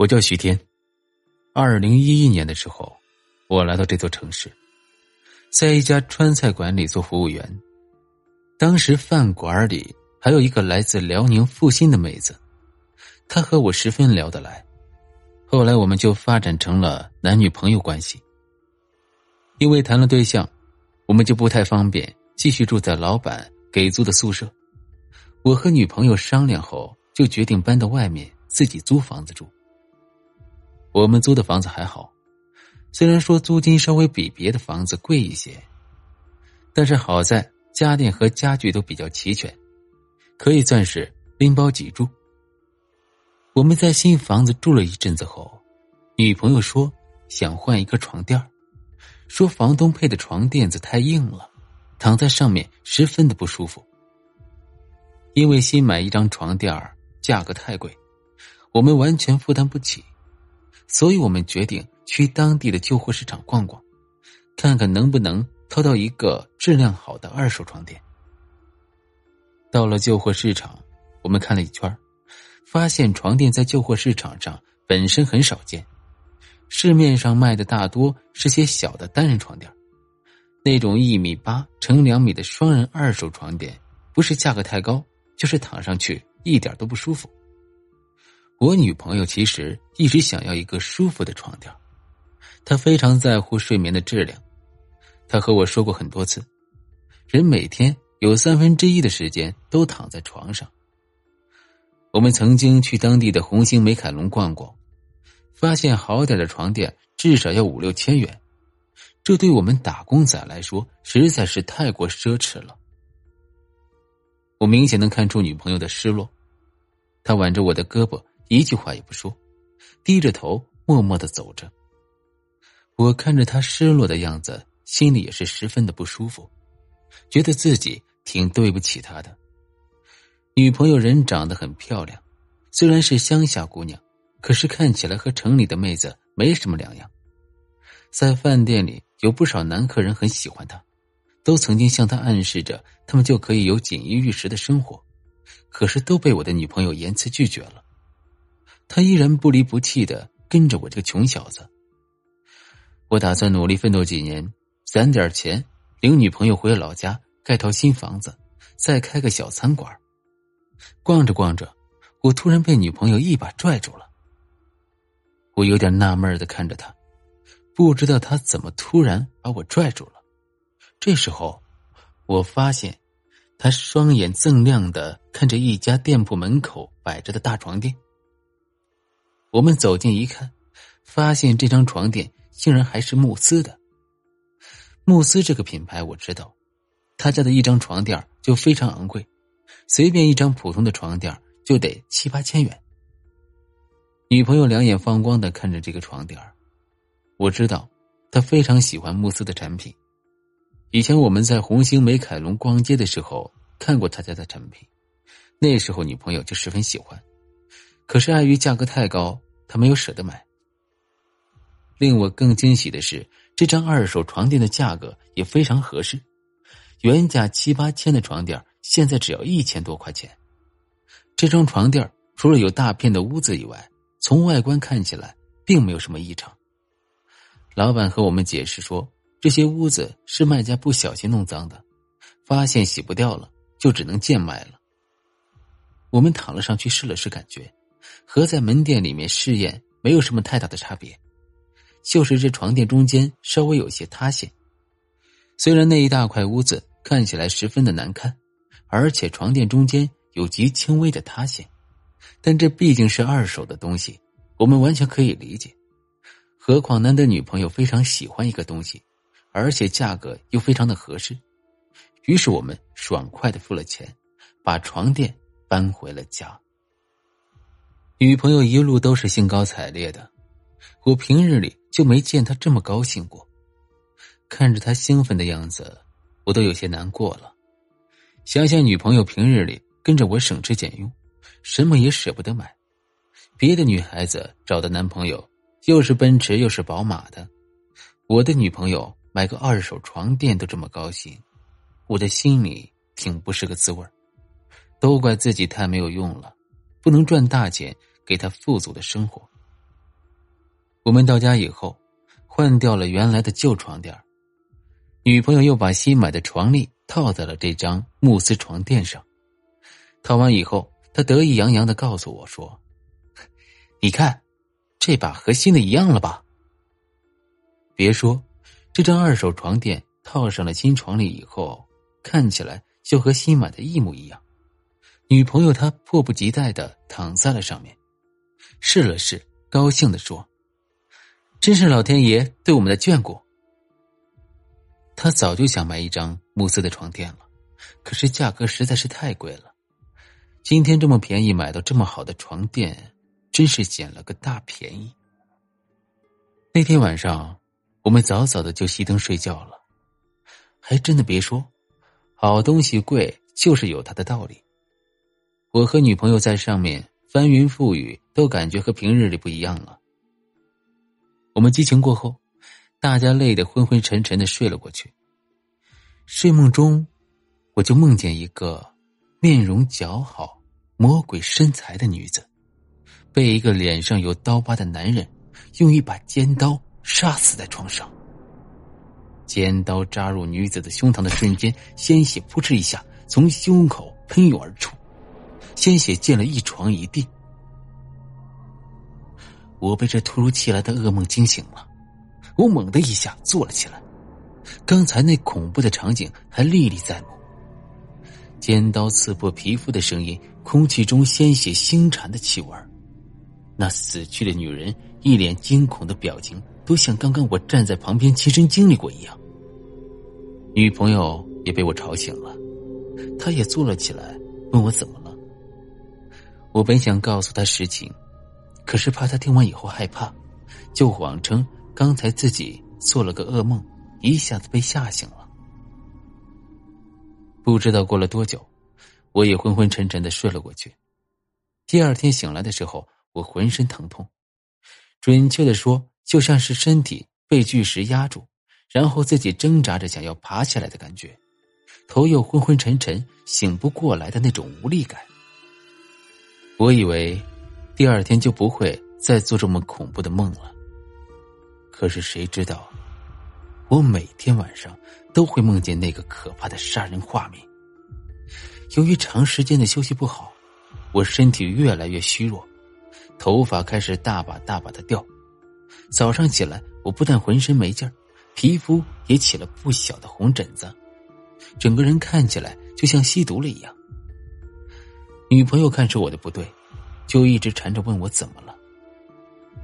我叫徐天。二零一一年的时候，我来到这座城市，在一家川菜馆里做服务员。当时饭馆里还有一个来自辽宁阜新的妹子，她和我十分聊得来。后来我们就发展成了男女朋友关系。因为谈了对象，我们就不太方便继续住在老板给租的宿舍。我和女朋友商量后，就决定搬到外面自己租房子住。我们租的房子还好，虽然说租金稍微比别的房子贵一些，但是好在家电和家具都比较齐全，可以算是拎包即住。我们在新房子住了一阵子后，女朋友说想换一个床垫说房东配的床垫子太硬了，躺在上面十分的不舒服。因为新买一张床垫价格太贵，我们完全负担不起。所以我们决定去当地的旧货市场逛逛，看看能不能淘到一个质量好的二手床垫。到了旧货市场，我们看了一圈，发现床垫在旧货市场上本身很少见，市面上卖的大多是些小的单人床垫，那种一米八乘两米的双人二手床垫，不是价格太高，就是躺上去一点都不舒服。我女朋友其实一直想要一个舒服的床垫，她非常在乎睡眠的质量。她和我说过很多次，人每天有三分之一的时间都躺在床上。我们曾经去当地的红星美凯龙逛过，发现好点的床垫至少要五六千元，这对我们打工仔来说实在是太过奢侈了。我明显能看出女朋友的失落，她挽着我的胳膊。一句话也不说，低着头默默的走着。我看着他失落的样子，心里也是十分的不舒服，觉得自己挺对不起他的。女朋友人长得很漂亮，虽然是乡下姑娘，可是看起来和城里的妹子没什么两样。在饭店里有不少男客人很喜欢她，都曾经向她暗示着他们就可以有锦衣玉食的生活，可是都被我的女朋友严辞拒绝了。他依然不离不弃的跟着我这个穷小子。我打算努力奋斗几年，攒点钱，领女朋友回老家盖套新房子，再开个小餐馆。逛着逛着，我突然被女朋友一把拽住了。我有点纳闷的看着他，不知道他怎么突然把我拽住了。这时候，我发现他双眼锃亮的看着一家店铺门口摆着的大床垫。我们走近一看，发现这张床垫竟然还是慕斯的。慕斯这个品牌我知道，他家的一张床垫就非常昂贵，随便一张普通的床垫就得七八千元。女朋友两眼放光的看着这个床垫我知道她非常喜欢慕斯的产品。以前我们在红星美凯龙逛街的时候看过他家的产品，那时候女朋友就十分喜欢。可是碍于价格太高，他没有舍得买。令我更惊喜的是，这张二手床垫的价格也非常合适，原价七八千的床垫，现在只要一千多块钱。这张床垫除了有大片的污渍以外，从外观看起来并没有什么异常。老板和我们解释说，这些污渍是卖家不小心弄脏的，发现洗不掉了，就只能贱卖了。我们躺了上去试了试，感觉。和在门店里面试验没有什么太大的差别，就是这床垫中间稍微有些塌陷。虽然那一大块污渍看起来十分的难看，而且床垫中间有极轻微的塌陷，但这毕竟是二手的东西，我们完全可以理解。何况难得女朋友非常喜欢一个东西，而且价格又非常的合适，于是我们爽快的付了钱，把床垫搬回了家。女朋友一路都是兴高采烈的，我平日里就没见她这么高兴过。看着她兴奋的样子，我都有些难过了。想想女朋友平日里跟着我省吃俭用，什么也舍不得买，别的女孩子找的男朋友又是奔驰又是宝马的，我的女朋友买个二手床垫都这么高兴，我的心里挺不是个滋味都怪自己太没有用了，不能赚大钱。给他富足的生活，我们到家以后，换掉了原来的旧床垫女朋友又把新买的床笠套在了这张慕斯床垫上。套完以后，她得意洋洋的告诉我说：“你看，这把和新的一样了吧？”别说，这张二手床垫套上了新床笠以后，看起来就和新买的一模一样。女朋友她迫不及待的躺在了上面，试了试，高兴的说。真是老天爷对我们的眷顾。他早就想买一张慕斯的床垫了，可是价格实在是太贵了。今天这么便宜买到这么好的床垫，真是捡了个大便宜。那天晚上，我们早早的就熄灯睡觉了。还真的别说，好东西贵就是有它的道理。我和女朋友在上面翻云覆雨，都感觉和平日里不一样了。我们激情过后，大家累得昏昏沉沉的睡了过去。睡梦中，我就梦见一个面容姣好、魔鬼身材的女子，被一个脸上有刀疤的男人用一把尖刀杀死在床上。尖刀扎入女子的胸膛的瞬间，鲜血扑哧一下从胸口喷涌而出，鲜血溅了一床一地。我被这突如其来的噩梦惊醒了，我猛的一下坐了起来。刚才那恐怖的场景还历历在目：尖刀刺破皮肤的声音，空气中鲜血腥馋的气味那死去的女人一脸惊恐的表情，都像刚刚我站在旁边亲身经历过一样。女朋友也被我吵醒了，她也坐了起来，问我怎么。我本想告诉他实情。可是怕他听完以后害怕，就谎称刚才自己做了个噩梦，一下子被吓醒了。不知道过了多久，我也昏昏沉沉的睡了过去。第二天醒来的时候，我浑身疼痛，准确的说，就像是身体被巨石压住，然后自己挣扎着想要爬起来的感觉，头又昏昏沉沉，醒不过来的那种无力感。我以为。第二天就不会再做这么恐怖的梦了。可是谁知道，我每天晚上都会梦见那个可怕的杀人画面。由于长时间的休息不好，我身体越来越虚弱，头发开始大把大把的掉。早上起来，我不但浑身没劲儿，皮肤也起了不小的红疹子，整个人看起来就像吸毒了一样。女朋友看出我的不对。就一直缠着问我怎么了。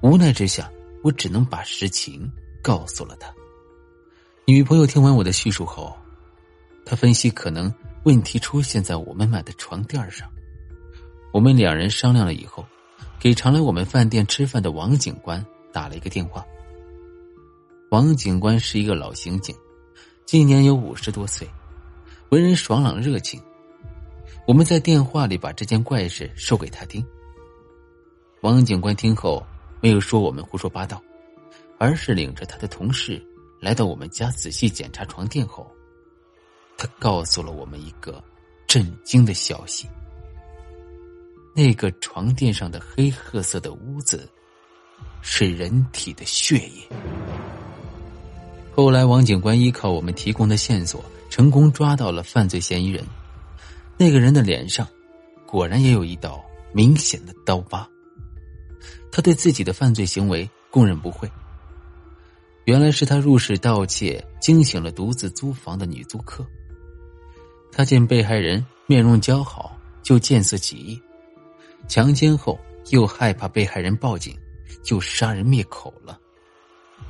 无奈之下，我只能把实情告诉了他。女朋友听完我的叙述后，她分析可能问题出现在我们买的床垫上。我们两人商量了以后，给常来我们饭店吃饭的王警官打了一个电话。王警官是一个老刑警，今年有五十多岁，为人爽朗热情。我们在电话里把这件怪事说给他听。王警官听后，没有说我们胡说八道，而是领着他的同事来到我们家仔细检查床垫后，他告诉了我们一个震惊的消息：那个床垫上的黑褐色的污渍是人体的血液。后来，王警官依靠我们提供的线索，成功抓到了犯罪嫌疑人。那个人的脸上，果然也有一道明显的刀疤。他对自己的犯罪行为供认不讳。原来是他入室盗窃，惊醒了独自租房的女租客。他见被害人面容姣好，就见色起意，强奸后又害怕被害人报警，就杀人灭口了。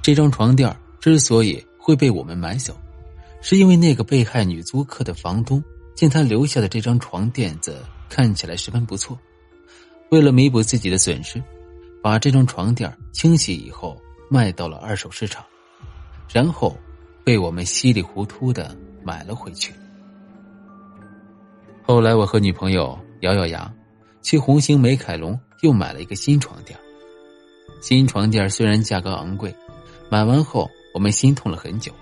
这张床垫之所以会被我们买走，是因为那个被害女租客的房东见他留下的这张床垫子看起来十分不错，为了弥补自己的损失。把这张床垫清洗以后卖到了二手市场，然后被我们稀里糊涂的买了回去。后来我和女朋友咬咬牙，去红星美凯龙又买了一个新床垫。新床垫虽然价格昂贵，买完后我们心痛了很久，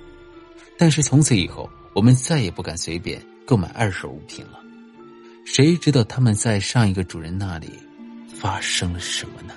但是从此以后我们再也不敢随便购买二手物品了。谁知道他们在上一个主人那里发生了什么呢？